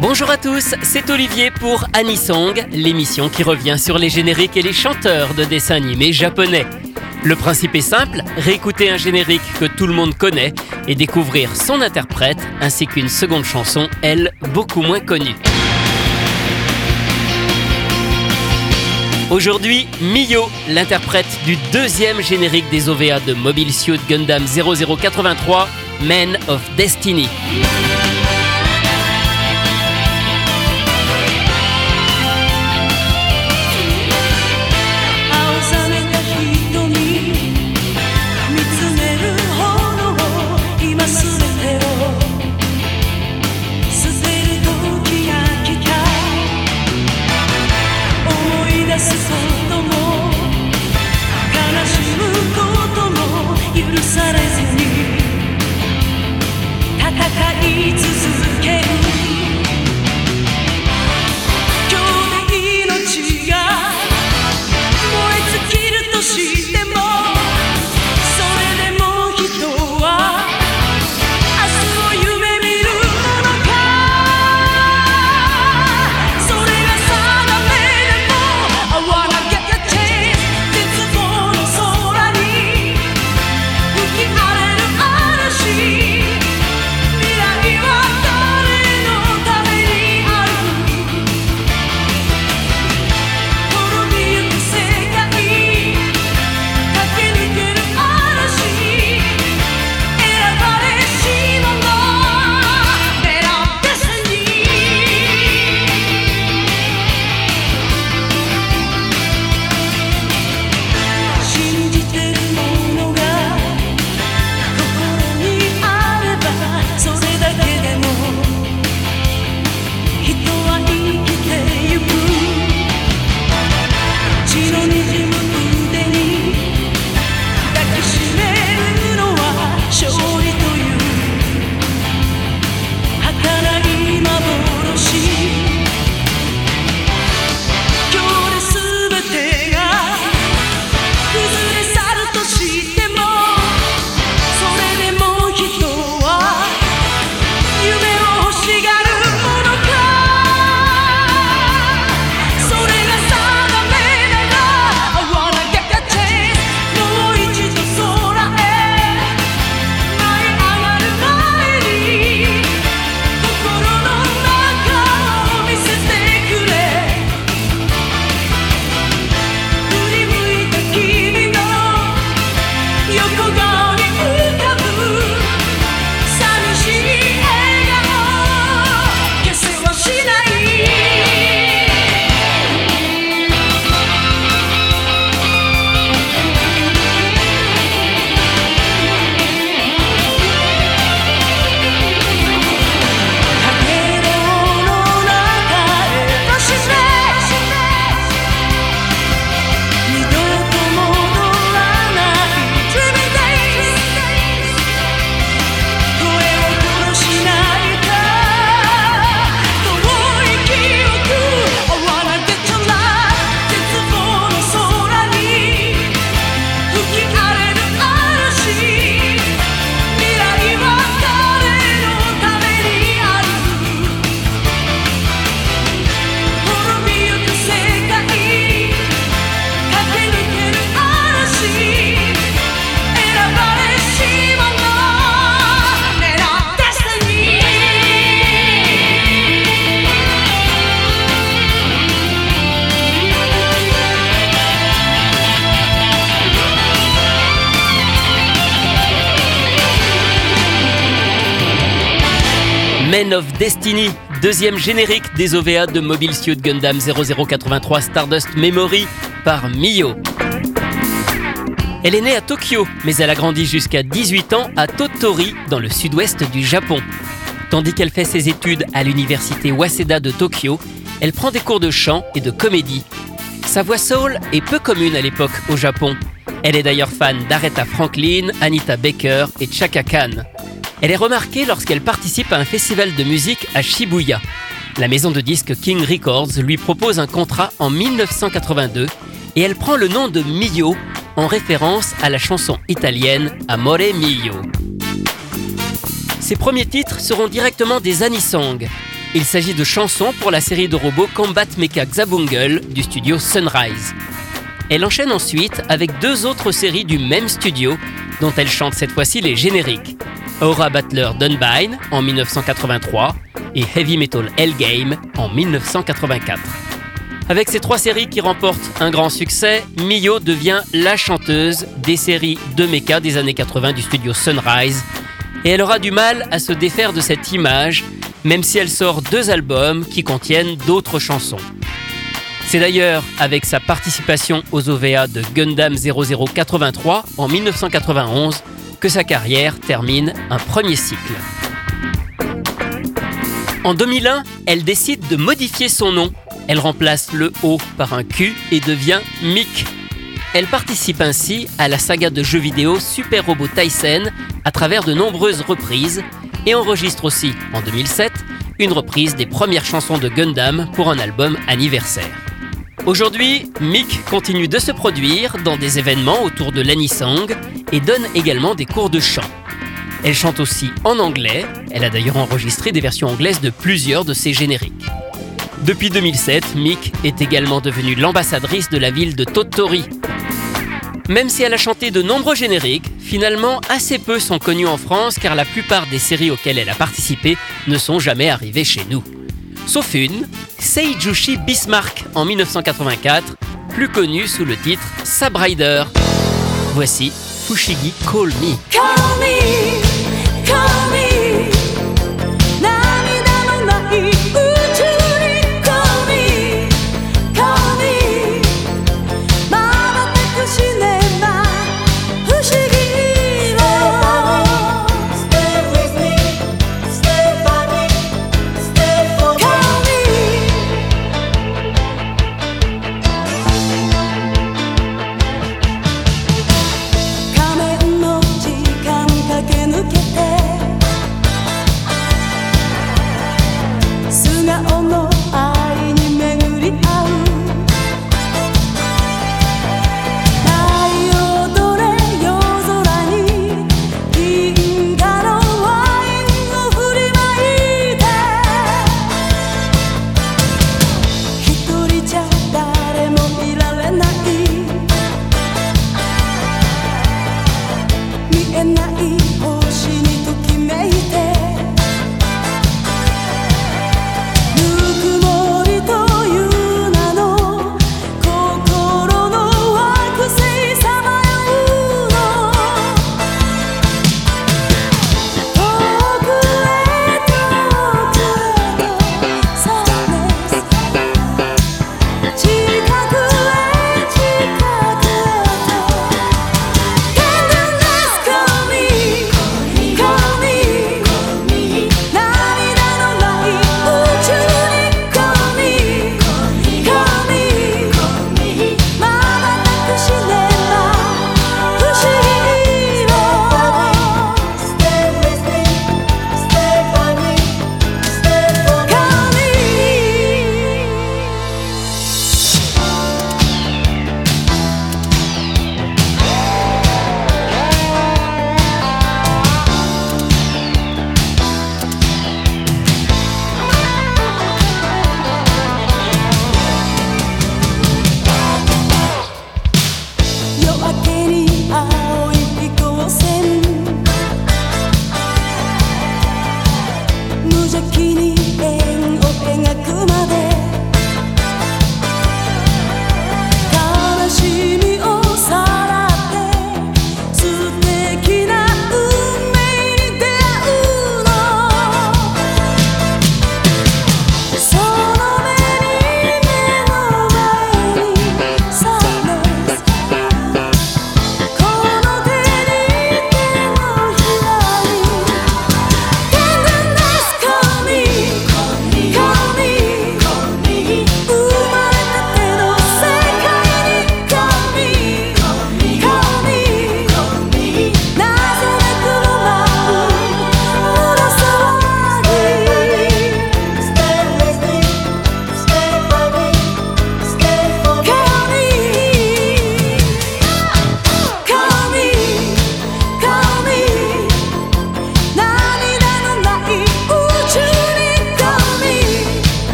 Bonjour à tous, c'est Olivier pour Anisong, l'émission qui revient sur les génériques et les chanteurs de dessins animés japonais. Le principe est simple, réécouter un générique que tout le monde connaît et découvrir son interprète ainsi qu'une seconde chanson, elle, beaucoup moins connue. Aujourd'hui, Mio, l'interprète du deuxième générique des OVA de Mobile Suit Gundam 0083, Men of Destiny. Men of Destiny, deuxième générique des OVA de Mobile Suit Gundam 0083 Stardust Memory par Mio. Elle est née à Tokyo, mais elle a grandi jusqu'à 18 ans à Totori, dans le sud-ouest du Japon. Tandis qu'elle fait ses études à l'université Waseda de Tokyo, elle prend des cours de chant et de comédie. Sa voix soul est peu commune à l'époque au Japon. Elle est d'ailleurs fan d'Aretha Franklin, Anita Baker et Chaka Khan. Elle est remarquée lorsqu'elle participe à un festival de musique à Shibuya. La maison de disques King Records lui propose un contrat en 1982 et elle prend le nom de Mio en référence à la chanson italienne Amore Mio. Ses premiers titres seront directement des anisong. Il s'agit de chansons pour la série de robots Combat Mecha Xabungle du studio Sunrise. Elle enchaîne ensuite avec deux autres séries du même studio, dont elle chante cette fois-ci les génériques. Aura Battler Dunbine en 1983 et Heavy Metal Hellgame en 1984. Avec ces trois séries qui remportent un grand succès, Mio devient la chanteuse des séries de mecha des années 80 du studio Sunrise. Et elle aura du mal à se défaire de cette image, même si elle sort deux albums qui contiennent d'autres chansons. C'est d'ailleurs avec sa participation aux OVA de Gundam 0083 en 1991 que sa carrière termine un premier cycle. En 2001, elle décide de modifier son nom. Elle remplace le O par un Q et devient Mick. Elle participe ainsi à la saga de jeux vidéo Super Robot Tyson à travers de nombreuses reprises et enregistre aussi, en 2007, une reprise des premières chansons de Gundam pour un album anniversaire. Aujourd'hui, Mick continue de se produire dans des événements autour de l'Anisang et donne également des cours de chant. Elle chante aussi en anglais, elle a d'ailleurs enregistré des versions anglaises de plusieurs de ses génériques. Depuis 2007, Mick est également devenue l'ambassadrice de la ville de Totori. Même si elle a chanté de nombreux génériques, finalement assez peu sont connus en France car la plupart des séries auxquelles elle a participé ne sont jamais arrivées chez nous. Sauf une, Seijushi Bismarck en 1984, plus connue sous le titre Sabrider. Voici Fushigi Call Me. Call me,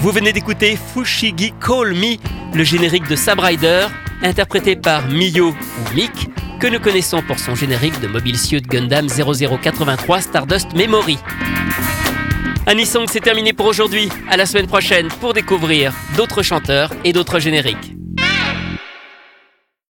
Vous venez d'écouter Fushigi Call Me, le générique de Sabrider, interprété par Miyo ou Mick, que nous connaissons pour son générique de Mobile Suit Gundam 0083 Stardust Memory. Anisong, c'est terminé pour aujourd'hui. À la semaine prochaine pour découvrir d'autres chanteurs et d'autres génériques.